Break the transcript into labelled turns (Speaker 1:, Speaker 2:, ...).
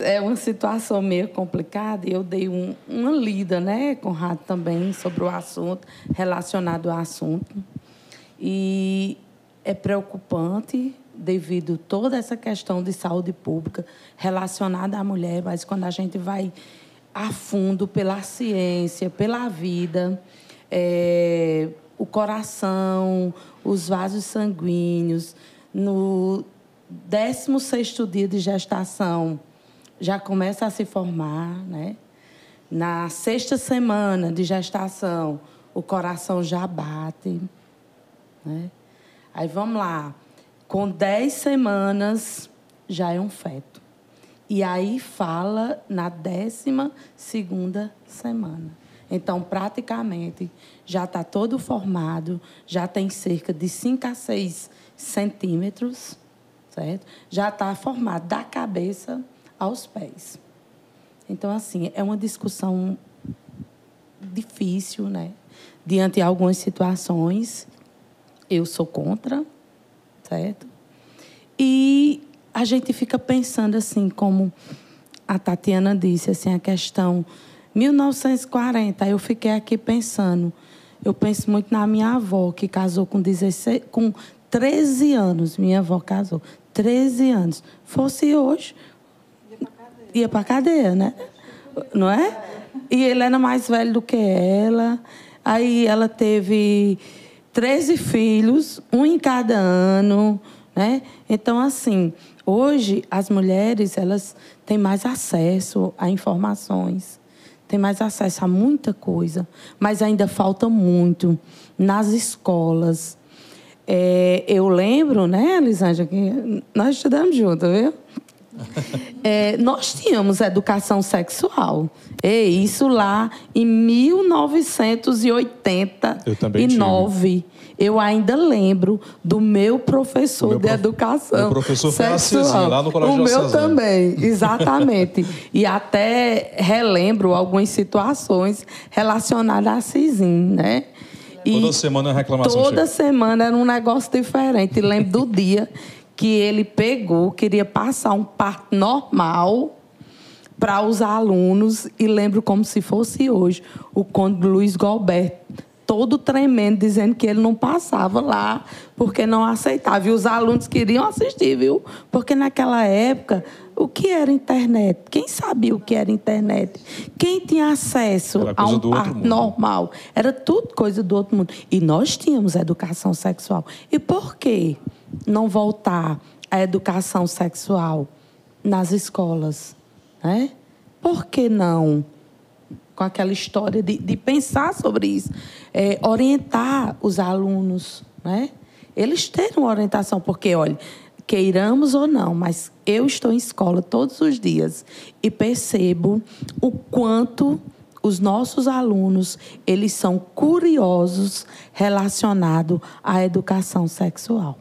Speaker 1: É uma situação meio complicada e eu dei um, uma lida, né, Conrado, também sobre o assunto, relacionado ao assunto. E é preocupante devido toda essa questão de saúde pública relacionada à mulher, mas quando a gente vai a fundo pela ciência, pela vida, é, o coração, os vasos sanguíneos, no 16 dia de gestação já começa a se formar, né? Na sexta semana de gestação, o coração já bate, né? Aí vamos lá, com 10 semanas já é um feto. E aí fala na décima segunda semana. Então, praticamente, já está todo formado, já tem cerca de 5 a 6 centímetros, certo? Já está formado da cabeça aos pés. Então, assim, é uma discussão difícil, né? Diante de algumas situações, eu sou contra, certo? E a gente fica pensando assim, como a Tatiana disse, assim, a questão 1940, eu fiquei aqui pensando, eu penso muito na minha avó, que casou com 16, com 13 anos, minha avó casou, 13 anos. Fosse hoje, ia para cadeia, né? Não é? E ele era mais velho do que ela. Aí ela teve 13 filhos, um em cada ano, né? Então, assim, hoje as mulheres, elas têm mais acesso a informações, têm mais acesso a muita coisa, mas ainda falta muito nas escolas. É, eu lembro, né, Elisângela, que nós estudamos juntos, viu? É, nós tínhamos educação sexual. E isso lá em 1989. Eu, eu ainda lembro do meu professor meu de prof... educação. O
Speaker 2: professor sexual. foi lá no Colégio
Speaker 1: O meu também, exatamente. e até relembro algumas situações relacionadas a Cisim, né?
Speaker 2: E toda semana é reclamação.
Speaker 1: Toda semana era um negócio diferente. Lembro do dia que ele pegou, queria passar um parto normal para os alunos e lembro como se fosse hoje o conde Luiz Galberto todo tremendo dizendo que ele não passava lá porque não aceitava. E os alunos queriam assistir viu? Porque naquela época o que era internet? Quem sabia o que era internet? Quem tinha acesso a um parto normal? Era tudo coisa do outro mundo. E nós tínhamos educação sexual. E por quê não voltar à educação sexual nas escolas? Né? Por que não? Com aquela história de, de pensar sobre isso, é, orientar os alunos, né? eles terem uma orientação, porque, olha, queiramos ou não, mas eu estou em escola todos os dias e percebo o quanto os nossos alunos eles são curiosos relacionado à educação sexual.